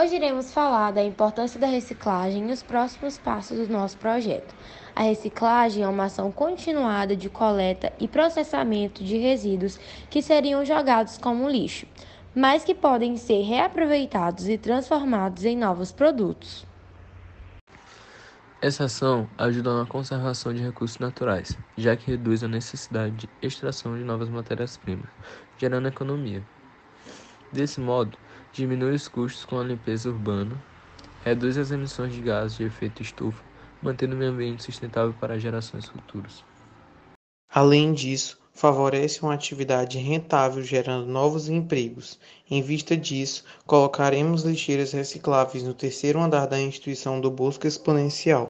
Hoje iremos falar da importância da reciclagem e os próximos passos do nosso projeto. A reciclagem é uma ação continuada de coleta e processamento de resíduos que seriam jogados como lixo, mas que podem ser reaproveitados e transformados em novos produtos. Essa ação ajuda na conservação de recursos naturais, já que reduz a necessidade de extração de novas matérias-primas, gerando economia. Desse modo, diminui os custos com a limpeza urbana, reduz as emissões de gases de efeito estufa, mantendo o meio ambiente sustentável para gerações futuras. Além disso, favorece uma atividade rentável gerando novos empregos. Em vista disso, colocaremos lixeiras recicláveis no terceiro andar da instituição do Bosque Exponencial.